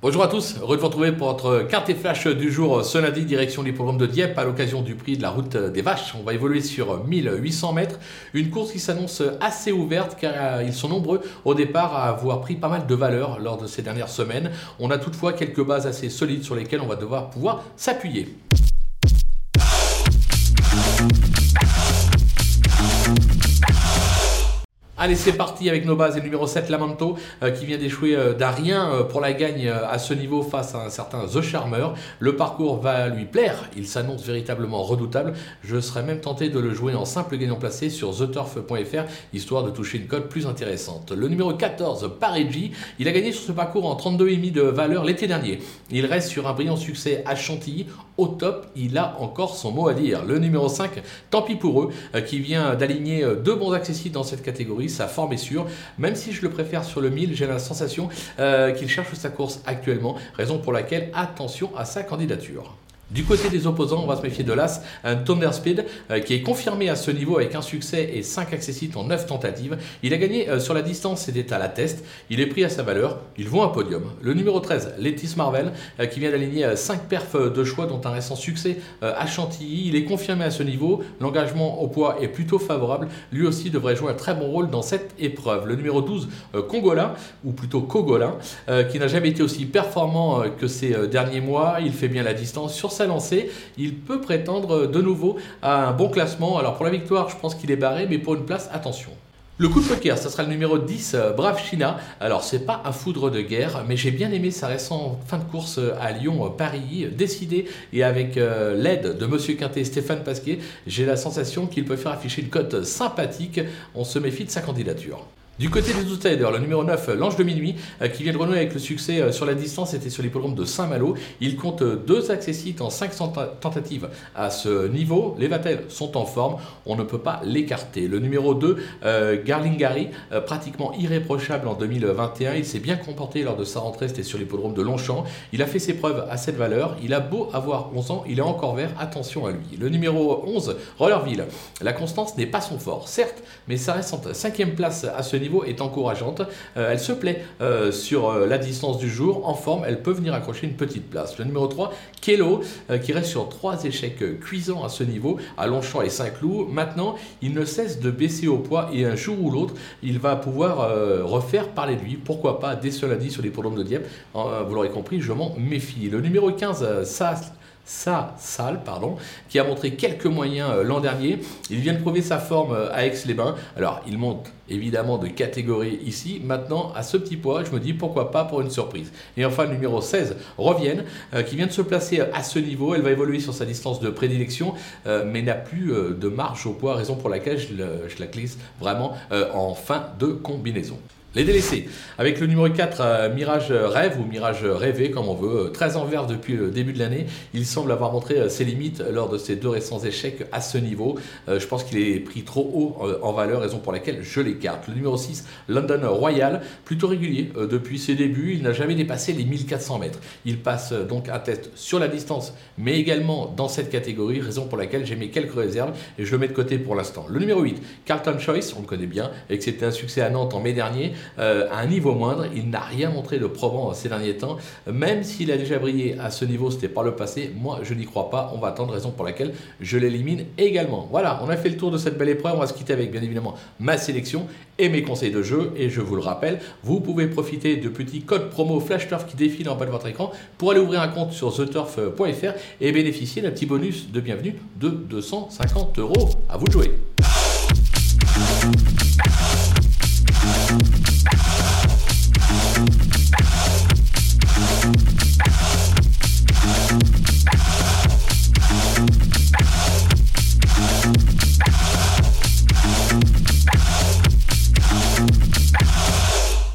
Bonjour à tous, heureux de vous retrouver pour votre carte et flash du jour ce lundi, direction l'hippodrome de Dieppe à l'occasion du prix de la route des vaches. On va évoluer sur 1800 mètres, une course qui s'annonce assez ouverte car euh, ils sont nombreux au départ à avoir pris pas mal de valeur lors de ces dernières semaines. On a toutefois quelques bases assez solides sur lesquelles on va devoir pouvoir s'appuyer. Allez, c'est parti avec nos bases. Et numéro 7, Lamanto, euh, qui vient d'échouer euh, euh, pour la gagne à ce niveau face à un certain The Charmer. Le parcours va lui plaire. Il s'annonce véritablement redoutable. Je serais même tenté de le jouer en simple gagnant placé sur theturf.fr, histoire de toucher une cote plus intéressante. Le numéro 14, Parigi, il a gagné sur ce parcours en 32,5 de valeur l'été dernier. Il reste sur un brillant succès à Chantilly. Au top, il a encore son mot à dire. Le numéro 5, tant pis pour eux, qui vient d'aligner deux bons accessibles dans cette catégorie sa forme est sûre. Même si je le préfère sur le 1000, j'ai la sensation euh, qu'il cherche sa course actuellement, raison pour laquelle attention à sa candidature. Du côté des opposants, on va se méfier de l'As, un Thunder Speed euh, qui est confirmé à ce niveau avec un succès et 5 accessites en 9 tentatives. Il a gagné euh, sur la distance, c'était à la test. Il est pris à sa valeur. Il vaut un podium. Le numéro 13, Letis Marvel, euh, qui vient d'aligner 5 perfs de choix, dont un récent succès à Chantilly. Il est confirmé à ce niveau. L'engagement au poids est plutôt favorable. Lui aussi devrait jouer un très bon rôle dans cette épreuve. Le numéro 12, Congolin, ou plutôt Cogolin, qui n'a jamais été aussi performant que ces derniers mois. Il fait bien la distance sur lancé, il peut prétendre de nouveau à un bon classement. Alors pour la victoire, je pense qu'il est barré, mais pour une place, attention. Le coup de poker, ça sera le numéro 10, euh, Brave China. Alors, c'est pas un foudre de guerre, mais j'ai bien aimé sa récente fin de course euh, à Lyon-Paris, euh, décidé et avec l'aide de Monsieur Quintet et Stéphane Pasquier, j'ai la sensation qu'il peut faire afficher une cote sympathique. On se méfie de sa candidature. Du côté des outsiders, le numéro 9, l'Ange de Minuit, euh, qui vient de renouer avec le succès euh, sur la distance, était sur l'hippodrome de Saint-Malo. Il compte euh, deux accessites en 500 tentatives à ce niveau. Les Vatel sont en forme, on ne peut pas l'écarter. Le numéro 2, Garlingari, pratiquement irréprochable en 2021. Il s'est bien comporté lors de sa rentrée, c'était sur l'hippodrome de Longchamp. Il a fait ses preuves à cette valeur. Il a beau avoir 11 ans, il est encore vert. Attention à lui. Le numéro 11, Rollerville. La constance n'est pas son fort, certes, mais sa récente cinquième place à ce niveau est encourageante. Euh, elle se plaît euh, sur euh, la distance du jour. En forme, elle peut venir accrocher une petite place. Le numéro 3, Kelo, qui reste sur trois échecs cuisants à ce niveau, à Longchamp et Saint-Cloud. Maintenant, il ne cesse de baisser au poids et un jour ou l'autre, il va pouvoir refaire parler de lui. Pourquoi pas dès ce lundi sur les programmes de Dieppe? Vous l'aurez compris, je m'en méfie. Le numéro 15, ça sa salle, pardon, qui a montré quelques moyens euh, l'an dernier. Il vient de prouver sa forme euh, à Aix-les-Bains. Alors, il monte évidemment de catégorie ici. Maintenant, à ce petit poids, je me dis pourquoi pas pour une surprise. Et enfin, le numéro 16, Revienne, euh, qui vient de se placer à ce niveau. Elle va évoluer sur sa distance de prédilection, mais n'a plus de marge au poids, raison pour laquelle je, je la glisse vraiment en fin de combinaison. Les délaissés, avec le numéro 4, euh, Mirage Rêve ou Mirage Rêvé, comme on veut, très en depuis le début de l'année. Il semble avoir montré euh, ses limites lors de ses deux récents échecs à ce niveau. Euh, je pense qu'il est pris trop haut en valeur, raison pour laquelle je l'écarte. Le numéro 6, London Royal, plutôt régulier depuis ses débuts. Il n'a jamais dépassé les 1400 mètres. Il passe donc un test sur la distance, mais également dans cette catégorie, raison pour laquelle j'ai mis quelques réserves et je le mets de côté pour l'instant. Le numéro 8, Carlton Choice, on le connaît bien, et c'était un succès à Nantes en mai dernier. Euh, à un niveau moindre. Il n'a rien montré de probant ces derniers temps. Même s'il a déjà brillé à ce niveau, c'était par le passé. Moi, je n'y crois pas. On va attendre, raison pour laquelle je l'élimine également. Voilà, on a fait le tour de cette belle épreuve. On va se quitter avec bien évidemment ma sélection et mes conseils de jeu. Et je vous le rappelle, vous pouvez profiter de petits codes promo Flash Turf qui défilent en bas de votre écran pour aller ouvrir un compte sur theturf.fr et bénéficier d'un petit bonus de bienvenue de 250 euros. À vous de jouer.